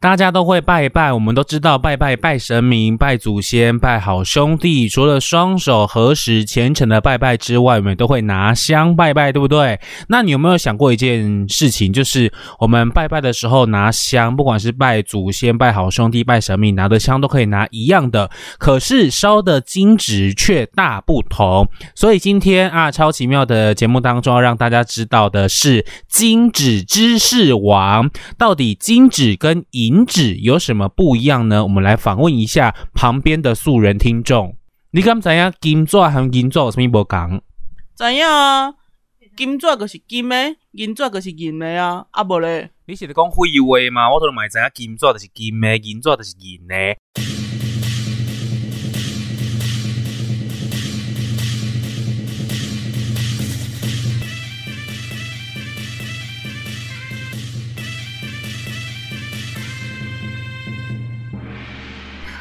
大家都会拜拜，我们都知道拜拜拜神明、拜祖先、拜好兄弟。除了双手合十虔诚的拜拜之外，我们都会拿香拜拜，对不对？那你有没有想过一件事情，就是我们拜拜的时候拿香，不管是拜祖先、拜好兄弟、拜神明，拿的香都可以拿一样的，可是烧的金纸却大不同。所以今天啊，超奇妙的节目当中，要让大家知道的是金纸知识王，到底金纸跟银银纸有什么不一样呢？我们来访问一下旁边的素人听众。你敢知影金纸和银纸有什么不同？知影啊，金纸就是金的，银纸就是银的啊，啊无咧。你是在讲废话吗？我都嘛知影金纸就是金的，银纸就是银的。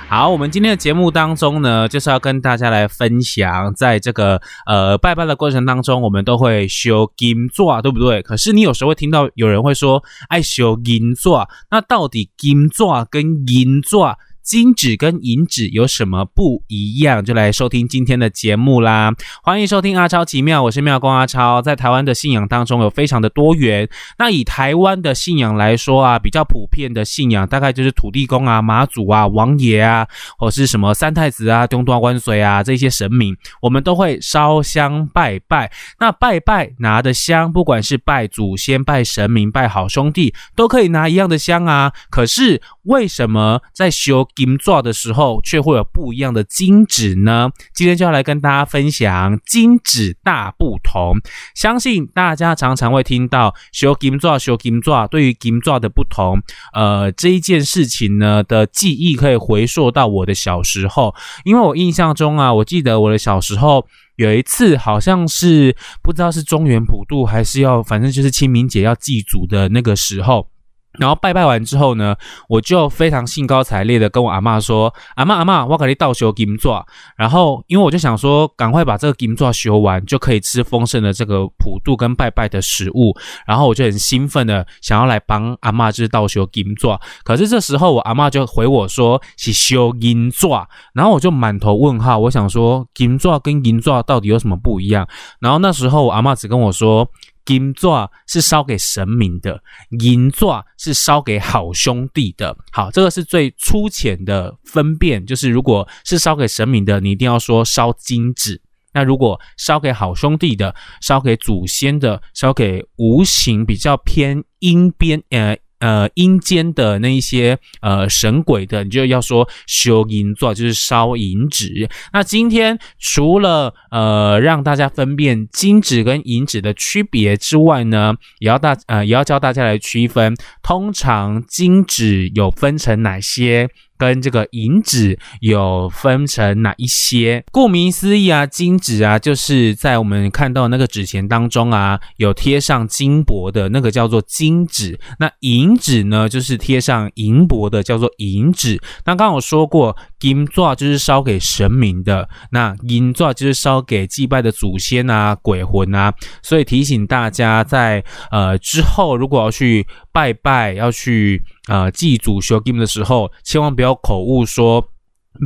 好，我们今天的节目当中呢，就是要跟大家来分享，在这个呃拜拜的过程当中，我们都会修金座，对不对？可是你有时候会听到有人会说，爱修银座，那到底金座跟银座？金纸跟银纸有什么不一样？就来收听今天的节目啦！欢迎收听阿超奇妙，我是妙公阿超。在台湾的信仰当中有非常的多元。那以台湾的信仰来说啊，比较普遍的信仰大概就是土地公啊、妈祖啊、王爷啊，或是什么三太子啊、东大关水啊这些神明，我们都会烧香拜拜。那拜拜拿的香，不管是拜祖先、拜神明、拜好兄弟，都可以拿一样的香啊。可是为什么在修金纸的时候，却会有不一样的金纸呢？今天就要来跟大家分享金纸大不同。相信大家常常会听到烧金纸、烧金纸，对于金纸的不同，呃，这一件事情呢的记忆可以回溯到我的小时候。因为我印象中啊，我记得我的小时候有一次，好像是不知道是中元普渡，还是要，反正就是清明节要祭祖的那个时候。然后拜拜完之后呢，我就非常兴高采烈的跟我阿嬷说：“阿嬷阿嬷，我给你倒修金座。”然后因为我就想说，赶快把这个金座修完，就可以吃丰盛的这个普渡跟拜拜的食物。然后我就很兴奋的想要来帮阿嬷就是倒修金座。可是这时候我阿嬷就回我说是修银座，然后我就满头问号，我想说金座跟银座到底有什么不一样？然后那时候我阿嬷只跟我说。金座是烧给神明的，银座是烧给好兄弟的。好，这个是最粗浅的分辨，就是如果是烧给神明的，你一定要说烧金纸；那如果烧给好兄弟的、烧给祖先的、烧给无形比较偏阴边，呃。呃，阴间的那一些呃神鬼的，你就要说修银座，就是烧银纸。那今天除了呃让大家分辨金纸跟银纸的区别之外呢，也要大呃也要教大家来区分，通常金纸有分成哪些？跟这个银纸有分成哪一些？顾名思义啊，金纸啊，就是在我们看到那个纸钱当中啊，有贴上金箔的那个叫做金纸。那银纸呢，就是贴上银箔的，叫做银纸。那刚刚我说过，金座就是烧给神明的，那银座就是烧给祭拜的祖先啊、鬼魂啊。所以提醒大家在，呃之后如果要去拜拜，要去。呃，祭祖烧金的时候，千万不要口误说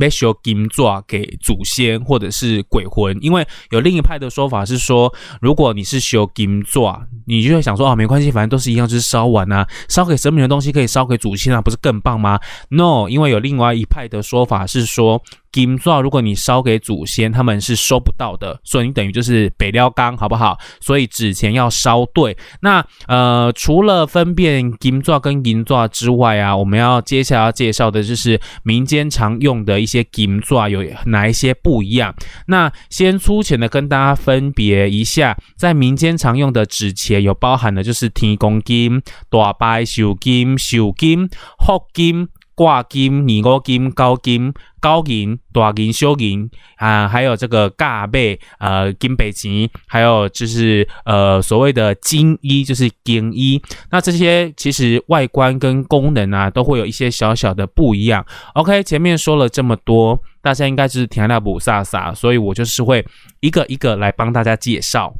要烧金座给祖先或者是鬼魂，因为有另一派的说法是说，如果你是烧金座，你就会想说啊，没关系，反正都是一样，就是烧完啊，烧给神明的东西可以烧给祖先啊，不是更棒吗？No，因为有另外一派的说法是说。金纸如果你烧给祖先，他们是收不到的，所以你等于就是北料钢，好不好？所以纸钱要烧对。那呃，除了分辨金纸跟银纸之外啊，我们要接下来要介绍的就是民间常用的一些金纸有哪一些不一样。那先粗浅的跟大家分别一下，在民间常用的纸钱有包含的就是天公金、大拜寿金、寿金、福金。挂金、二五金、高金、高银、大银、小银啊，还有这个嘎贝呃金白钱，还有就是呃所谓的金衣，就是金衣。那这些其实外观跟功能啊，都会有一些小小的不一样。OK，前面说了这么多，大家应该就是听了不飒飒，所以我就是会一个一个来帮大家介绍。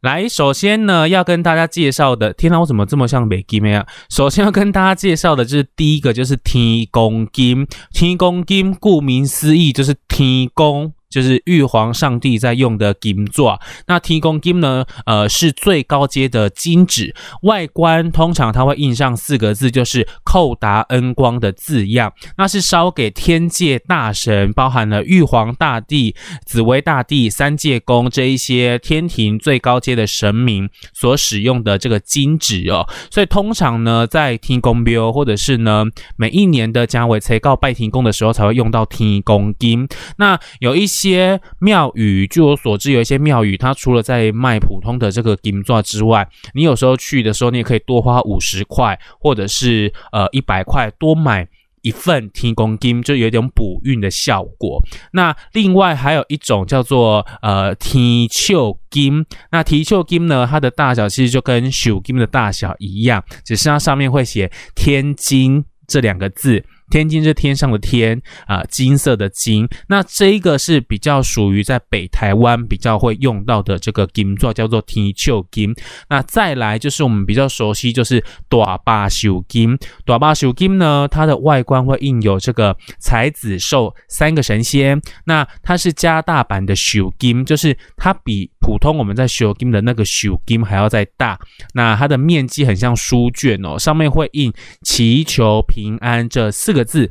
来，首先呢，要跟大家介绍的，天呐，我怎么这么像美金啊？首先要跟大家介绍的就是第一个，就是天宫金。天宫金，顾名思义就是天宫。就是玉皇上帝在用的金座，那天公金呢？呃，是最高阶的金纸，外观通常它会印上四个字，就是“叩答恩光”的字样。那是烧给天界大神，包含了玉皇大帝、紫薇大帝、三界宫这一些天庭最高阶的神明所使用的这个金纸哦。所以通常呢，在天公庙或者是呢每一年的家尾催告拜天公的时候，才会用到天公金。那有一些。些庙宇，据我所知，有一些庙宇，它除了在卖普通的这个金钻之外，你有时候去的时候，你也可以多花五十块，或者是呃一百块，多买一份天公金，就有点补运的效果。那另外还有一种叫做呃天须金，那天须金呢，它的大小其实就跟手金的大小一样，只是它上面会写天金这两个字。天津是天上的天啊，金色的金。那这一个是比较属于在北台湾比较会用到的这个金座，叫做天须金。那再来就是我们比较熟悉，就是大霸秀金。大霸秀金呢，它的外观会印有这个财子寿三个神仙。那它是加大版的秀金，就是它比普通我们在秀金的那个秀金还要再大。那它的面积很像书卷哦，上面会印祈求平安这四个。个字，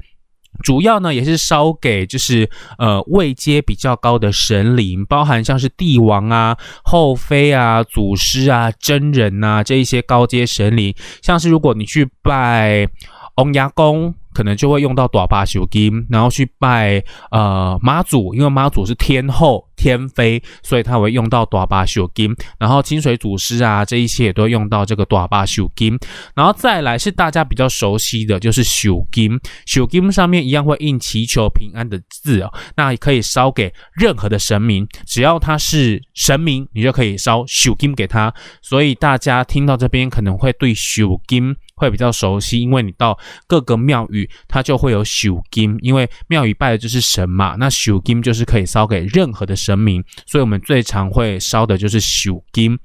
主要呢也是烧给就是呃位阶比较高的神灵，包含像是帝王啊、后妃啊、祖师啊、真人呐这一些高阶神灵，像是如果你去拜王爷公。可能就会用到大霸寿金，然后去拜呃妈祖，因为妈祖是天后天妃，所以他会用到大霸寿金。然后清水祖师啊，这一些也都会用到这个大霸寿金。然后再来是大家比较熟悉的就是寿金，寿金上面一样会印祈求平安的字哦。那可以烧给任何的神明，只要他是神明，你就可以烧寿金给他。所以大家听到这边。可能会对寿金。会比较熟悉，因为你到各个庙宇，它就会有朽金，因为庙宇拜的就是神嘛，那朽金就是可以烧给任何的神明，所以我们最常会烧的就是朽金。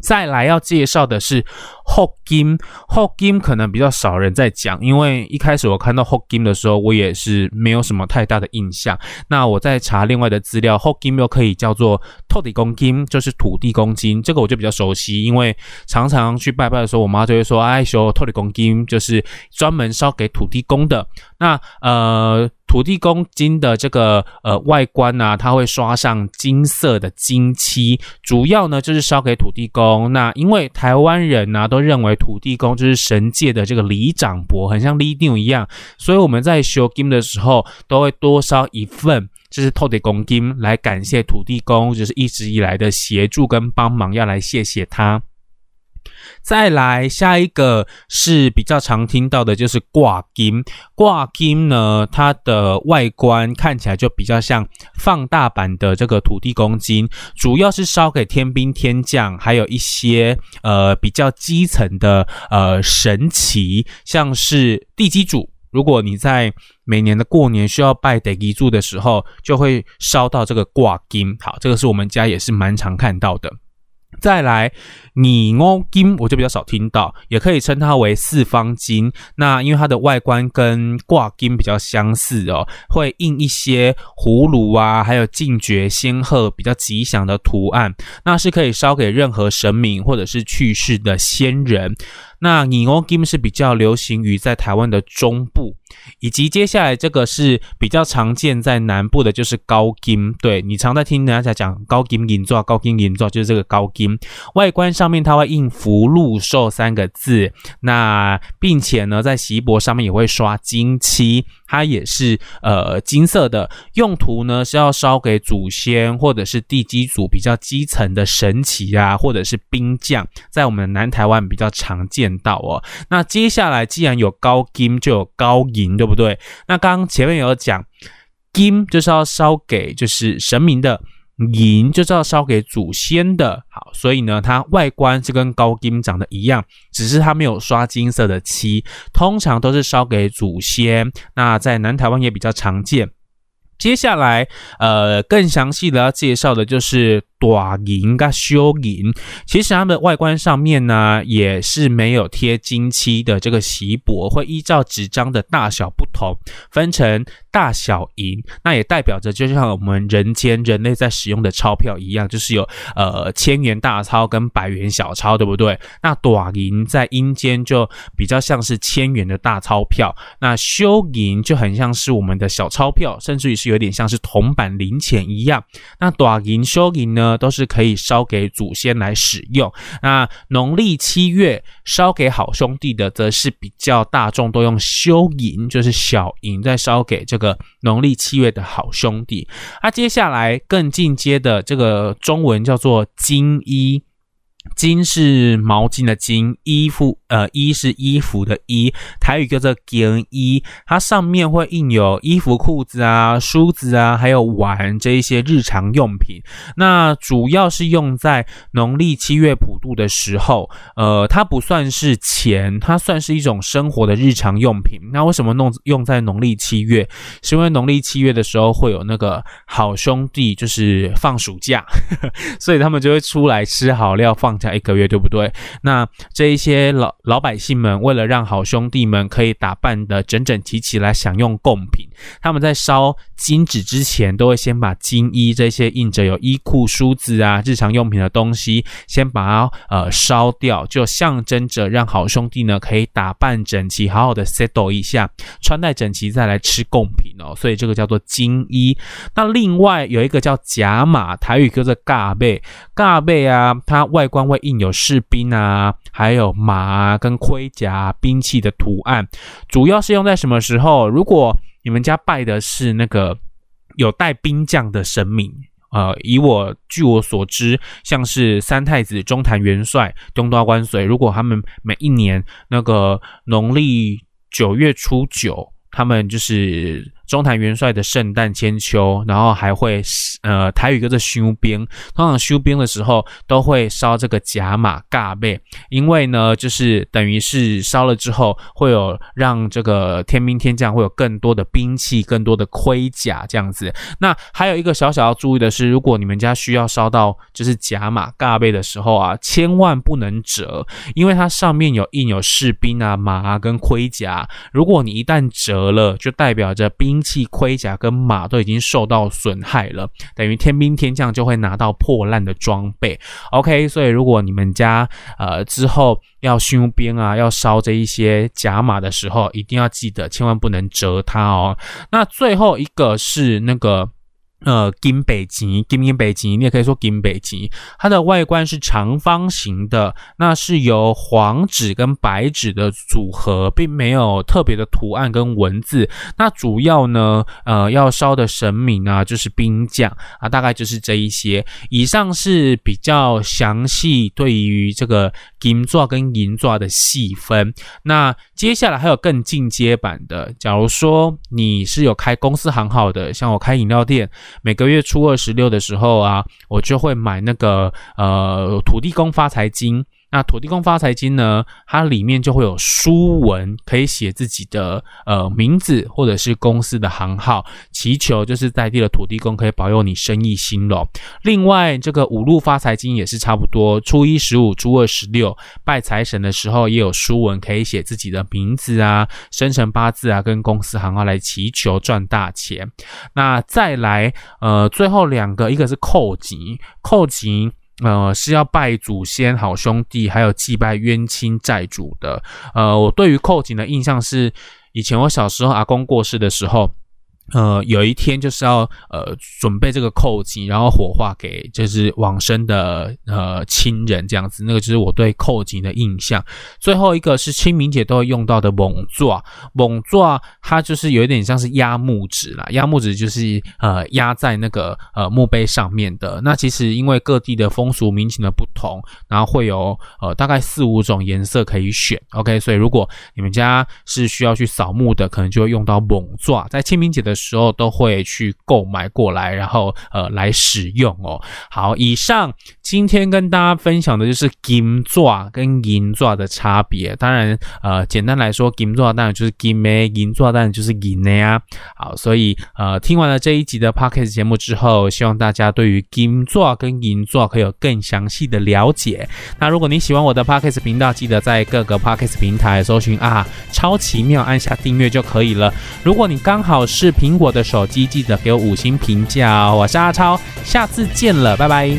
再来要介绍的是福金，福金可能比较少人在讲，因为一开始我看到福金的时候，我也是没有什么太大的印象。那我在查另外的资料，福金又可以叫做土地公金，就是土地公金，这个我就比较熟悉，因为常常去拜拜的时候，我妈就会说：“哎，修土地公金，就是专门烧给土地公的。”那呃。土地公金的这个呃外观呢、它会刷上金色的金漆，主要呢就是烧给土地公。那因为台湾人呢、都认为土地公就是神界的这个里长伯，很像里长一样，所以我们在烧金的时候都会多烧一份，就是土地公金来感谢土地公，就是一直以来的协助跟帮忙，要来谢谢他。再来下一个是比较常听到的，就是挂金。挂金呢，它的外观看起来就比较像放大版的这个土地公金，主要是烧给天兵天将，还有一些呃比较基层的呃神祇，像是地基主。如果你在每年的过年需要拜地基主的时候，就会烧到这个挂金。好，这个是我们家也是蛮常看到的。再来，尼欧金我就比较少听到，也可以称它为四方金。那因为它的外观跟挂金比较相似哦，会印一些葫芦啊，还有进爵仙鹤比较吉祥的图案。那是可以烧给任何神明或者是去世的先人。那拟欧金是比较流行于在台湾的中部，以及接下来这个是比较常见在南部的，就是高金。对，你常在听人家在讲高金银座，高金银座就是这个高金。外观上面它会印福禄寿三个字，那并且呢在锡箔上面也会刷金漆。它也是呃金色的，用途呢是要烧给祖先或者是地基组比较基层的神祇啊，或者是兵将，在我们南台湾比较常见到哦。那接下来既然有高金，就有高银，对不对？那刚刚前面有讲，金就是要烧给就是神明的。银就知道烧给祖先的，好，所以呢，它外观就跟高金长得一样，只是它没有刷金色的漆，通常都是烧给祖先。那在南台湾也比较常见。接下来，呃，更详细的要介绍的就是短银跟修银，其实它们外观上面呢，也是没有贴金漆的这个锡箔，会依照纸张的大小不同，分成大小银，那也代表着就像我们人间人类在使用的钞票一样，就是有呃千元大钞跟百元小钞，对不对？那短银在阴间就比较像是千元的大钞票，那修银就很像是我们的小钞票，甚至于是有点像是铜板零钱一样。那短银修银呢，都是可以烧给祖先来使用。那农历七月烧给好兄弟的，则是比较大众都用修银，就是小银在烧给这个农历七月的好兄弟。那接下来更进阶的这个中文叫做金衣。巾是毛巾的巾，衣服呃衣是衣服的衣，台语叫做金衣，它上面会印有衣服、裤子啊、梳子啊，还有碗这一些日常用品。那主要是用在农历七月普渡的时候，呃，它不算是钱，它算是一种生活的日常用品。那为什么弄用在农历七月？是因为农历七月的时候会有那个好兄弟就是放暑假，呵呵，所以他们就会出来吃好料放。下一个月对不对？那这一些老老百姓们，为了让好兄弟们可以打扮得整整齐齐来享用贡品，他们在烧金纸之前，都会先把金衣这些印着有衣裤、梳子啊、日常用品的东西，先把它呃烧掉，就象征着让好兄弟呢可以打扮整齐，好好的 settle 一下，穿戴整齐再来吃贡品哦。所以这个叫做金衣。那另外有一个叫甲马，台语叫做嘎贝，嘎贝啊，它外观。会印有士兵啊，还有马啊，跟盔甲、兵器的图案，主要是用在什么时候？如果你们家拜的是那个有带兵将的神明，呃，以我据我所知，像是三太子、中坛元帅、东大关水，如果他们每一年那个农历九月初九，他们就是。中坛元帅的圣诞千秋，然后还会呃台语叫做修兵，通常修兵的时候都会烧这个甲马嘎贝，因为呢就是等于是烧了之后会有让这个天兵天将会有更多的兵器、更多的盔甲这样子。那还有一个小小要注意的是，如果你们家需要烧到就是甲马嘎贝的时候啊，千万不能折，因为它上面有印有士兵啊、马啊跟盔甲，如果你一旦折了，就代表着兵。兵器、盔甲跟马都已经受到损害了，等于天兵天将就会拿到破烂的装备。OK，所以如果你们家呃之后要修兵啊，要烧这一些甲马的时候，一定要记得千万不能折它哦。那最后一个是那个。呃，金北极，金银白钱，你也可以说金北极。它的外观是长方形的，那是由黄纸跟白纸的组合，并没有特别的图案跟文字。那主要呢，呃，要烧的神明啊，就是兵将啊，大概就是这一些。以上是比较详细对于这个金座跟银座的细分。那接下来还有更进阶版的，假如说你是有开公司行号的，像我开饮料店。每个月初二十六的时候啊，我就会买那个呃土地公发财金。那土地公发财金呢，它里面就会有书文，可以写自己的呃名字或者是公司的行号，祈求就是在地的土地公可以保佑你生意兴隆。另外，这个五路发财金也是差不多，初一十五、初二十六拜财神的时候也有书文，可以写自己的名字啊、生辰八字啊跟公司行号来祈求赚大钱。那再来呃最后两个，一个是扣钱，扣钱。呃，是要拜祖先、好兄弟，还有祭拜冤亲债主的。呃，我对于扣井的印象是，以前我小时候阿公过世的时候。呃，有一天就是要呃准备这个扣钱，然后火化给就是往生的呃亲人这样子，那个就是我对扣钱的印象。最后一个是清明节都会用到的蒙爪，蒙爪它就是有一点像是压木纸啦，压木纸就是呃压在那个呃墓碑上面的。那其实因为各地的风俗民情的不同，然后会有呃大概四五种颜色可以选。OK，所以如果你们家是需要去扫墓的，可能就会用到蒙爪，在清明节的。时候都会去购买过来，然后呃来使用哦。好，以上今天跟大家分享的就是金钻跟银钻的差别。当然，呃，简单来说，金钻当然就是金的，银钻当然就是银的呀。好，所以呃，听完了这一集的 Podcast 节目之后，希望大家对于金钻跟银钻可以有更详细的了解。那如果你喜欢我的 Podcast 频道，记得在各个 Podcast 平台搜寻啊，超奇妙，按下订阅就可以了。如果你刚好是苹果的手机，记得给我五星评价哦。我是阿超，下次见了，拜拜。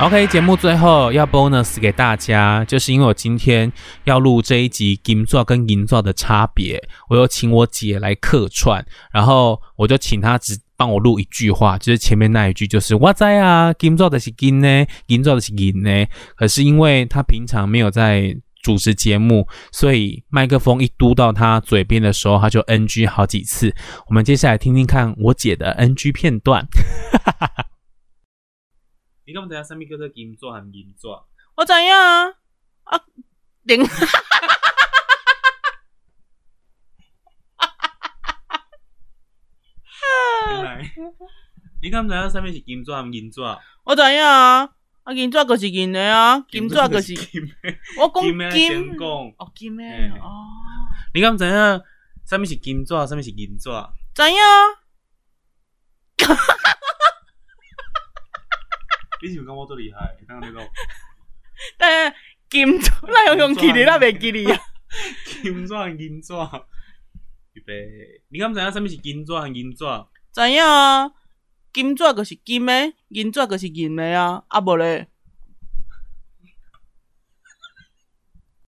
OK，节目最后要 bonus 给大家，就是因为我今天要录这一集金纸跟银纸的差别，我又请我姐来客串，然后我就请她只帮我录一句话，就是前面那一句，就是我知啊，金纸的是金呢，银纸的是银呢。可是因为她平常没有在主持节目，所以麦克风一嘟到他嘴边的时候，他就 NG 好几次。我们接下来听听看我姐的 NG 片段。哈哈哈。你敢知影啥物叫做金纸和银纸？我知影啊，啊，零，哈哈哈哈哈哈！你敢知影啥物是金纸和银纸？我知影啊，啊，银纸就是银的啊，金纸就是金的。我讲金，哦，金的哦。你敢知影啥物是金纸，啥物是银纸？知影啊。你是不是讲我多厉害？刚刚那个，但金纸那用用记的，那袂记哩啊。金纸银纸，预备。你敢知影什么是金纸和银纸？知影啊，金纸就是金的，银纸就是银的啊。啊无咧。